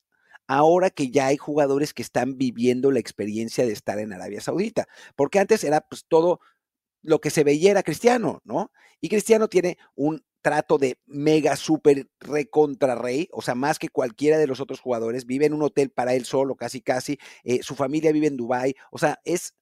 ahora que ya hay jugadores que están viviendo la experiencia de estar en Arabia Saudita, porque antes era pues todo lo que se veía era Cristiano, ¿no? Y Cristiano tiene un trato de mega super recontra rey, o sea, más que cualquiera de los otros jugadores, vive en un hotel para él solo, casi casi, eh, su familia vive en Dubai, o sea, es,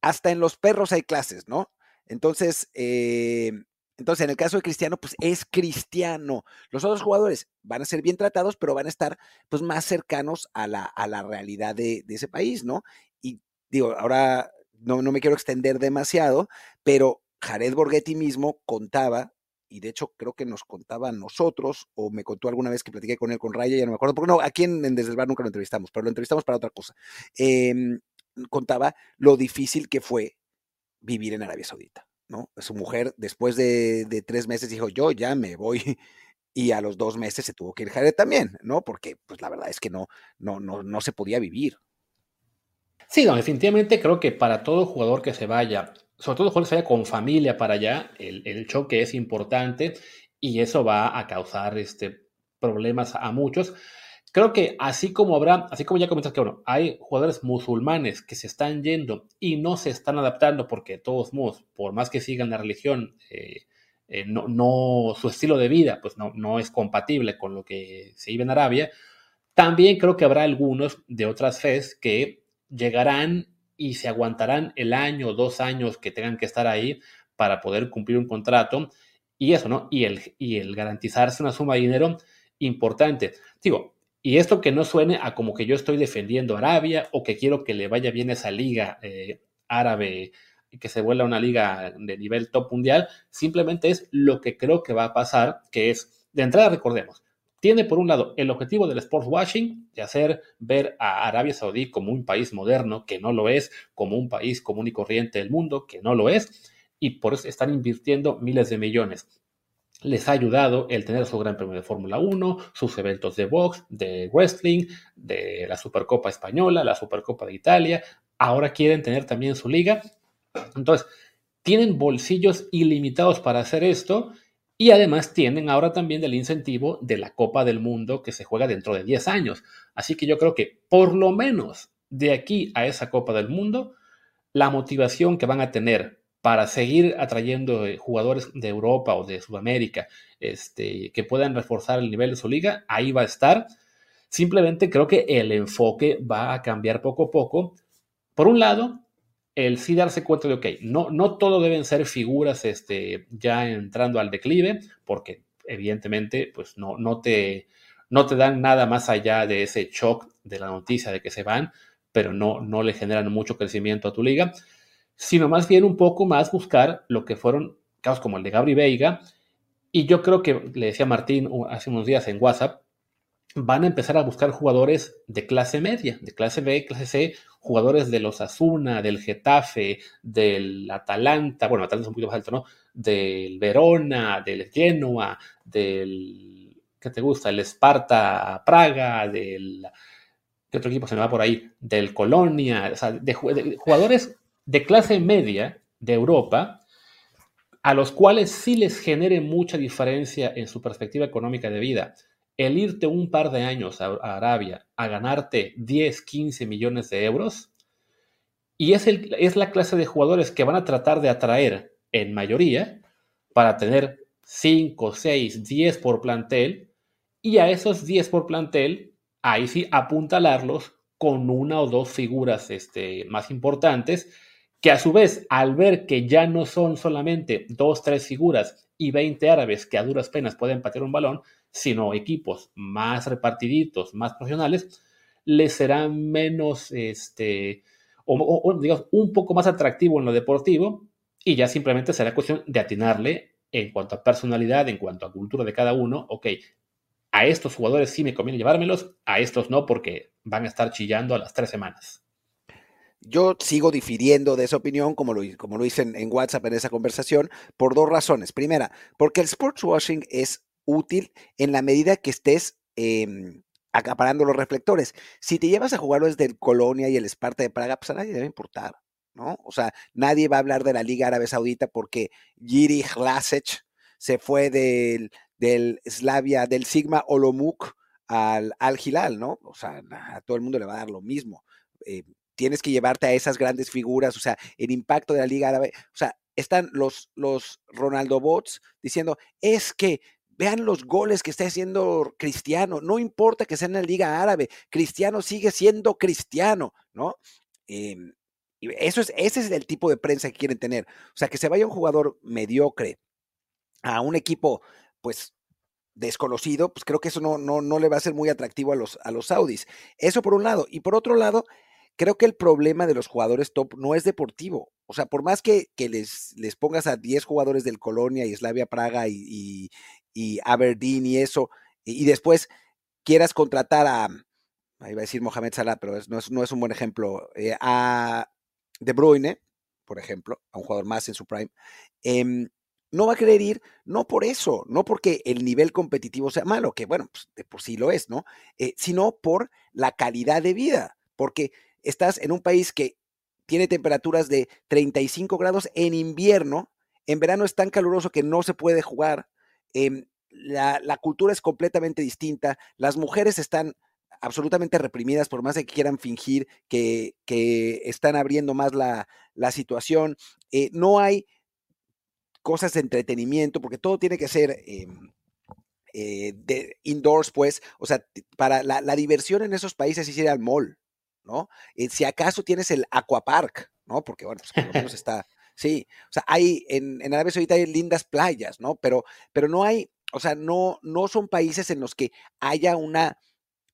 hasta en los perros hay clases, ¿no? Entonces, eh, entonces, en el caso de Cristiano, pues es Cristiano. Los otros jugadores van a ser bien tratados, pero van a estar pues más cercanos a la, a la realidad de, de ese país, ¿no? Y digo, ahora no, no me quiero extender demasiado, pero Jared Borghetti mismo contaba, y de hecho creo que nos contaba a nosotros, o me contó alguna vez que platiqué con él con Raya, ya no me acuerdo, porque no, aquí en, Desde el Bar nunca lo entrevistamos, pero lo entrevistamos para otra cosa. Em, contaba lo difícil que fue vivir en Arabia Saudita, ¿no? Su mujer, después de, de tres meses, dijo, yo ya me voy y a los dos meses se tuvo que ir Jared también, ¿no? Porque pues la verdad es que no, no, no, no se podía vivir. Sí, no, definitivamente creo que para todo jugador que se vaya, sobre todo jugador que se vaya con familia para allá, el, choque es importante y eso va a causar este, problemas a muchos. Creo que así como habrá, así como ya comentas que bueno, hay jugadores musulmanes que se están yendo y no se están adaptando porque todos modos, por más que sigan la religión, eh, eh, no, no, su estilo de vida pues no, no es compatible con lo que se vive en Arabia. También creo que habrá algunos de otras fes que llegarán y se aguantarán el año o dos años que tengan que estar ahí para poder cumplir un contrato y eso, ¿no? Y el, y el garantizarse una suma de dinero importante. Digo, y esto que no suene a como que yo estoy defendiendo Arabia o que quiero que le vaya bien esa liga eh, árabe y que se vuelva una liga de nivel top mundial, simplemente es lo que creo que va a pasar, que es de entrada recordemos, tiene por un lado el objetivo del sports washing, de hacer ver a Arabia Saudí como un país moderno, que no lo es, como un país común y corriente del mundo, que no lo es, y por eso están invirtiendo miles de millones. Les ha ayudado el tener su Gran Premio de Fórmula 1, sus eventos de box, de wrestling, de la Supercopa Española, la Supercopa de Italia. Ahora quieren tener también su liga. Entonces, tienen bolsillos ilimitados para hacer esto y además tienen ahora también el incentivo de la Copa del Mundo que se juega dentro de 10 años. Así que yo creo que por lo menos de aquí a esa Copa del Mundo, la motivación que van a tener para seguir atrayendo eh, jugadores de Europa o de Sudamérica este, que puedan reforzar el nivel de su liga, ahí va a estar. Simplemente creo que el enfoque va a cambiar poco a poco. Por un lado, el sí darse cuenta de, ok, no, no todo deben ser figuras este, ya entrando al declive, porque evidentemente pues no, no, te, no te dan nada más allá de ese shock de la noticia de que se van, pero no, no le generan mucho crecimiento a tu liga, sino más bien un poco más buscar lo que fueron casos como el de Gabri Veiga, y yo creo que le decía Martín hace unos días en WhatsApp, van a empezar a buscar jugadores de clase media, de clase B, clase C, jugadores de los Asuna, del Getafe, del Atalanta, bueno, Atalanta es un poquito más alto, ¿no? Del Verona, del Genoa, del, ¿qué te gusta? El Esparta Praga, del, ¿qué otro equipo se me va por ahí? Del Colonia, o sea, de jugadores de clase media de Europa, a los cuales sí les genere mucha diferencia en su perspectiva económica de vida el irte un par de años a, Arabia a ganarte 10, 15 millones de euros, y es, el, es la clase de jugadores que van a tratar de atraer en mayoría para tener 5, 6, 10 por plantel, y a esos 10 por plantel, ahí sí apuntalarlos con una o dos figuras este, más importantes, que a su vez, al ver que ya no son solamente dos, tres figuras y 20 árabes que a duras penas pueden patear un balón, sino equipos más repartiditos, más profesionales, les será menos, este, o, digamos, un poco más atractivo en lo deportivo y ya simplemente será cuestión de atinarle en cuanto a personalidad, en cuanto a cultura de cada uno, ok, a estos jugadores sí me conviene llevármelos, a estos no porque van a estar chillando a las tres semanas. Yo sigo difiriendo de esa opinión, como lo, como lo hice en, en, WhatsApp en esa conversación, por dos razones. Primera, porque el sports washing es útil en la medida que estés em, acaparando los reflectores. Si te llevas a jugar desde el Colonia y el Esparta de Praga, pues a nadie debe importar, ¿no? O sea, nadie va a hablar de la Liga Árabe Saudita porque Giri Hlasech se fue del, del Slavia, del Sigma Olomouc al, al Hilal, ¿no? O sea, a todo el mundo le va a dar lo mismo. Eh, tienes que llevarte a esas grandes figuras, o sea, el impacto de la Liga Árabe, o sea, están los, los Ronaldo Bots diciendo, es que Vean los goles que está haciendo Cristiano. No importa que sea en la Liga Árabe, Cristiano sigue siendo Cristiano, ¿no? Em, eso es, ese es el tipo de prensa que quieren tener. O sea, que se vaya un jugador mediocre a un equipo, pues, desconocido, pues creo que eso no, no, no le va a ser muy atractivo a los, a los Saudis. Eso por un lado. Y por otro lado, creo que el problema de los jugadores top no es deportivo. O sea, por más que, les, les pongas a 10 jugadores del Colonia y Slavia Praga y, y Aberdeen y eso, y, después quieras contratar a, ahí va a decir Mohamed Salah, pero no, es, no, es, un buen ejemplo, eh, a De Bruyne, por ejemplo, a un jugador más en su prime, em, no va a querer ir, no por eso, no porque el nivel competitivo sea malo, que bueno, pues de por sí lo es, ¿no? Eh, sino por la calidad de vida, porque estás en un país que tiene temperaturas de 35 grados en invierno, en verano es tan caluroso que no se puede jugar, Em, la, cultura es completamente distinta, las mujeres están absolutamente reprimidas por más que quieran fingir que, están abriendo más la, situación, eh, no hay cosas de entretenimiento, porque todo tiene que ser... Em, eh, de indoors, pues, o sea, para la, diversión en esos países es al mall, ¿no? Eh, si acaso tienes el aquapark, ¿no? Porque, bueno, pues por lo menos está, Sí, o sea, hay en, en Arabia Saudita hay lindas playas, ¿no? Pero, pero no hay, o sea, no, no son países en los que haya una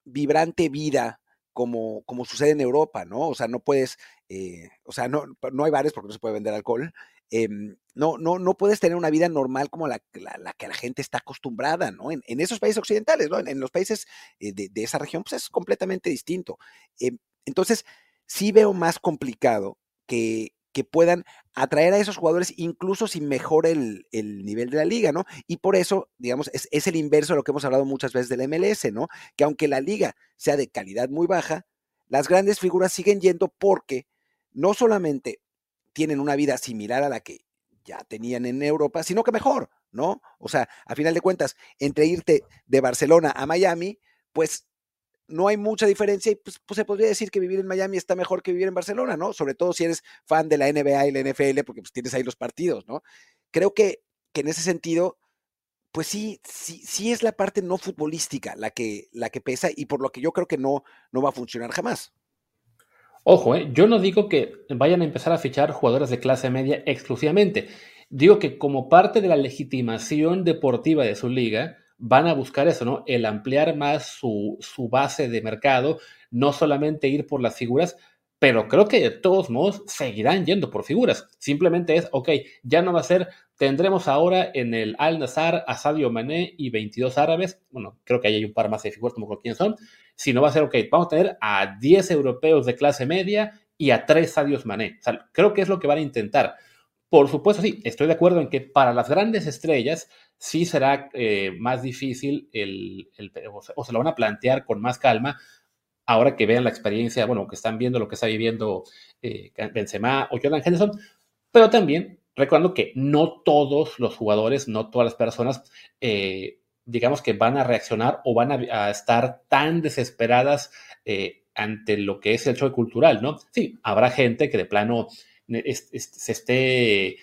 vibrante vida como, como sucede en Europa, ¿no? O sea, no puedes, eh, o sea, no, no hay bares porque no se puede vender alcohol, em, no, no, no puedes tener una vida normal como la, la, que la gente está acostumbrada, ¿no? En, esos países occidentales, ¿no? En, los países eh, de, de, esa región, pues es completamente distinto. Entonces, sí veo más complicado que, que puedan atraer a esos jugadores incluso si mejore el, el, nivel de la liga, ¿no? Y por eso, digamos, es, es, el inverso de lo que hemos hablado muchas veces del MLS, ¿no? Que aunque la liga sea de calidad muy baja, las grandes figuras siguen yendo porque no solamente tienen una vida similar a la que ya tenían en Europa, sino que mejor, ¿no? O sea, a final de cuentas, entre irte de Barcelona a Miami, pues no hay mucha diferencia y pues, pues, se podría decir que vivir en Miami está mejor que vivir en Barcelona, ¿no? Sobre todo si eres fan de la NBA y la NFL, porque pues tienes ahí los partidos, ¿no? Creo que, que en ese sentido, pues sí, sí, sí es la parte no futbolística la que, la que pesa y por lo que yo creo que no, no va a funcionar jamás. Ojo, ¿eh? yo no digo que vayan a empezar a fichar jugadores de clase media exclusivamente. Digo que como parte de la legitimación deportiva de su liga, van a buscar eso, ¿no? El ampliar más su, su base de mercado, no solamente ir por las figuras, pero creo que de todos modos seguirán yendo por figuras. Simplemente es, ok, ya no va a ser, tendremos ahora en el Al Nazar a Sadio Mané y 22 árabes, bueno, creo que ahí hay un par más de figuras, como quién son, sino va a ser, ok, vamos a tener a 10 europeos de clase media y a 3 Sadios Mané. Creo que es lo que van a intentar. Por supuesto, sí, estoy de acuerdo en que para las grandes estrellas sí será eh, más difícil el, o se lo van a plantear con más calma ahora que vean la experiencia, bueno, que están viendo lo que está viviendo eh, Benzema o Jordan Henderson, pero también recordando que no todos los jugadores, no todas las personas, eh, digamos que van a reaccionar o van a, estar tan desesperadas eh, ante lo que es el show cultural, ¿no? Sí, habrá gente que de plano se esté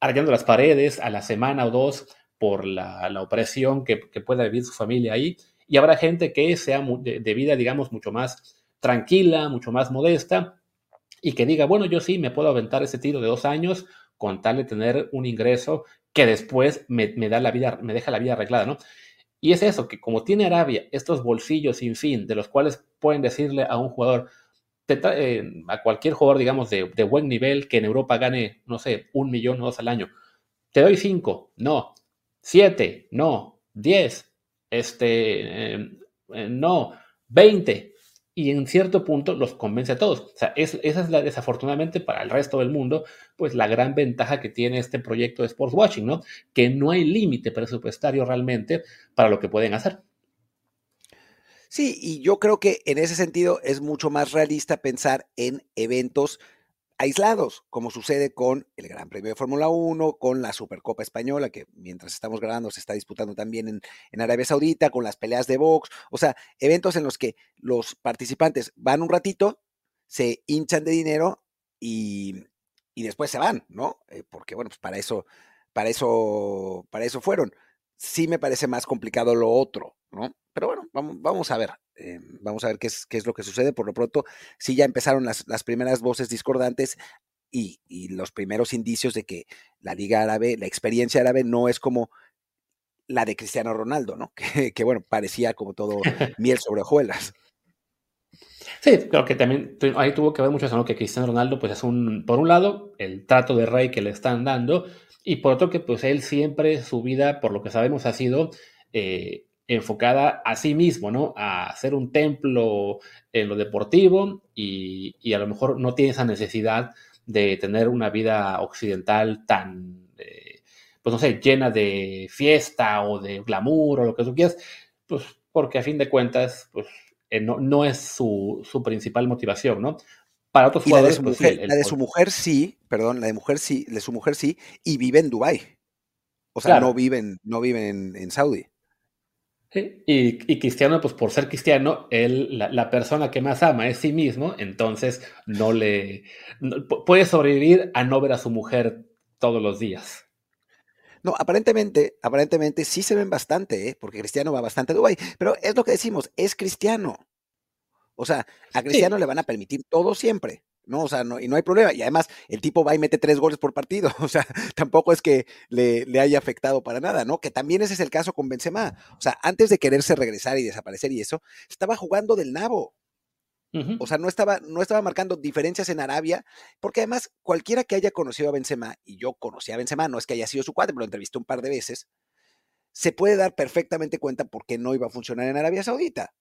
arreglando las paredes a la semana o dos por la, opresión que, que pueda vivir su familia ahí, y habrá gente que sea de, vida, digamos, mucho más tranquila, mucho más modesta, y que diga, bueno, yo sí me puedo aventar ese tiro de dos años con tal de tener un ingreso que después me, da la vida, me deja la vida arreglada, ¿no? Y es eso, que como tiene Arabia estos bolsillos sin fin, de los cuales pueden decirle a un jugador, eh, a cualquier jugador, digamos, de, de, buen nivel, que en Europa gane, no sé, un millón o dos al año, te doy cinco, no, siete, no, diez, este, em, eh, no, 20. Y en cierto punto los convence a todos. O sea, esa es la, desafortunadamente para el resto del mundo, pues la gran ventaja que tiene este proyecto de Sports Watching, ¿no? Que no hay límite presupuestario realmente para lo que pueden hacer. Sí, y yo creo que en ese sentido es mucho más realista pensar en eventos aislados, como sucede con el Gran Premio de Fórmula 1, con la Supercopa Española, que mientras estamos grabando se está disputando también en, en, Arabia Saudita, con las peleas de box, o sea, eventos en los que los participantes van un ratito, se hinchan de dinero y, y después se van, ¿no? Eh, porque, bueno, pues para eso, para eso, para eso fueron. Sí me parece más complicado lo otro, ¿no? Pero bueno, vamos, vamos a ver. Vamos a ver qué es, qué es lo que sucede. Por lo pronto, sí ya empezaron las, las primeras voces discordantes y, y, los primeros indicios de que la Liga Árabe, la experiencia árabe no es como la de Cristiano Ronaldo, ¿no? Que, que bueno, parecía como todo miel sobre hojuelas. Sí, creo que también ahí tuvo que ver mucho eso, ¿no? Que Cristiano Ronaldo, pues es un, por un lado, el trato de rey que le están dando, y por otro que pues él siempre, su vida, por lo que sabemos, ha sido eh, enfocada a sí mismo, ¿no? A hacer un templo en lo deportivo y, a lo mejor no tiene esa necesidad de tener una vida occidental tan, eh, pues no sé, llena de fiesta o de glamour o lo que tú quieras, pues porque a fin de cuentas, pues eh, no, no, es su, principal motivación, ¿no? Para otros jugadores, la de, su, pues, mujer, la de su mujer sí, perdón, la de mujer sí, de su mujer sí, y vive en Dubái. O sea, no viven, no viven en Saudi. Y, Cristiano, pues por ser cristiano, él, la, persona que más ama es sí mismo, entonces no le puede sobrevivir a no ver a su mujer todos los días. No, aparentemente, aparentemente sí se ven bastante, ¿eh? porque Cristiano va bastante a Dubái, pero es lo que decimos, es cristiano. O sea, a Cristiano le van a permitir todo siempre. ¿No? O sea, no, y no hay problema. Y además, el tipo va y mete tres goles por partido. O sea, tampoco es que le, le, haya afectado para nada, ¿no? Que también ese es el caso con Benzema. O sea, antes de quererse regresar y desaparecer y eso, estaba jugando del nabo. O sea, no estaba, no estaba marcando diferencias en Arabia, porque además cualquiera que haya conocido a Benzema, y yo conocí a Benzema, no es que haya sido su cuate, pero lo entrevisté un par de veces, se puede dar perfectamente cuenta por qué no iba a funcionar en Arabia Saudita.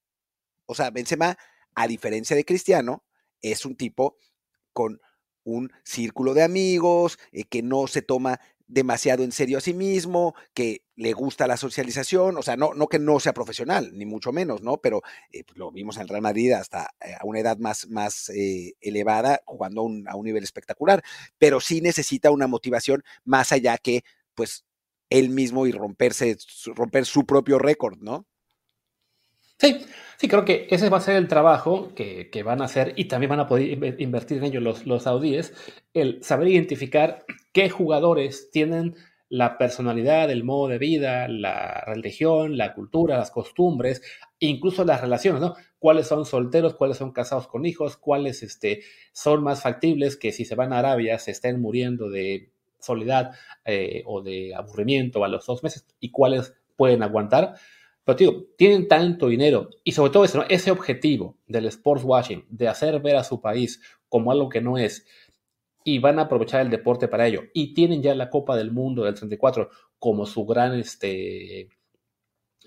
O sea, Benzema, a diferencia de Cristiano, es un tipo con un círculo de amigos, eh, que no se toma demasiado en serio a sí mismo, que le gusta la socialización, o sea, no, no que no sea profesional, ni mucho menos, ¿no? Pero eh, pues, lo vimos en Real Madrid hasta eh, a una edad más, más elevada, jugando a un, a un nivel espectacular, pero sí necesita una motivación más allá que, pues, él mismo y romperse, romper su propio récord, ¿no? Sí, sí, creo que ese va a ser el trabajo que, van a hacer y también van a poder invertir en ello los, los saudíes, el saber identificar qué jugadores tienen la personalidad, el modo de vida, la religión, la cultura, las costumbres, incluso las relaciones, ¿no? Cuáles son solteros, cuáles son casados con hijos, cuáles este, son más factibles que si se van a Arabia se estén muriendo de soledad eh, o de aburrimiento a los dos meses y cuáles pueden aguantar. Pero digo, tienen tanto dinero y sobre todo ese objetivo del sports watching, de hacer ver a su país como algo que no es, y van a aprovechar el deporte para ello. Y tienen ya la Copa del Mundo del 34 como su gran este,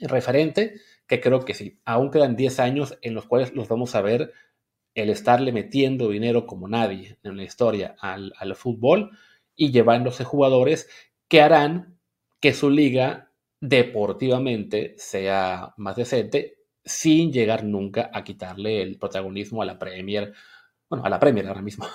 referente, que creo que sí, aún quedan 10 años en los cuales los vamos a ver el estarle metiendo dinero como nadie en la historia al, al fútbol y llevándose jugadores que harán que su liga deportivamente sea más decente sin llegar nunca a quitarle el protagonismo a la Premier, bueno, a la Premier ahora mismo.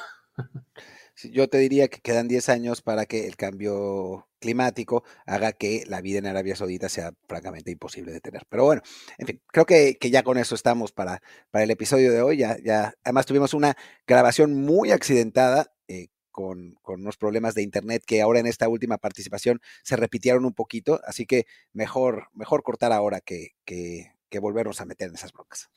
Yo te diría que quedan 10 años para que el cambio climático haga que la vida en Arabia Saudita sea francamente imposible de tener. Pero bueno, en fin, creo que, ya con eso estamos para, para el episodio de hoy. Ya, ya, además tuvimos una grabación muy accidentada. Eh, con, unos problemas de internet que ahora en esta última participación se repitieron un poquito, así que mejor, mejor cortar ahora que, que, volvernos a meter en esas broncas.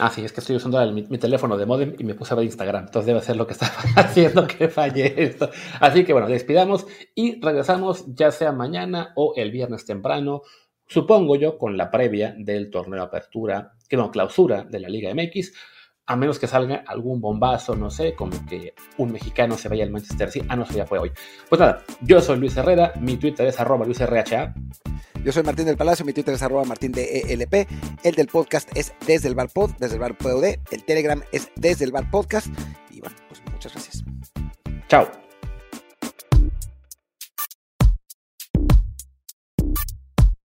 Ah, sí, es que estoy usando mi, teléfono de modem y me puse a ver Instagram. Entonces debe ser lo que estaba haciendo que falle esto. Así que bueno, despidamos y regresamos ya sea mañana o el viernes temprano, supongo yo, con la previa del torneo apertura, que no, clausura de la Liga MX a menos que salga algún bombazo, no sé, como que un mexicano se vaya al Manchester City. Ah, no, eso ya fue hoy. Pues nada, yo soy Luis Herrera, mi Twitter es arroba LuisRHA. Yo soy Martín del Palacio, mi Twitter es arroba Martín de ELP. El del podcast es desde el bar pod, desde el bar POD. El Telegram es desde el bar podcast. Y bueno, pues muchas gracias. Chao.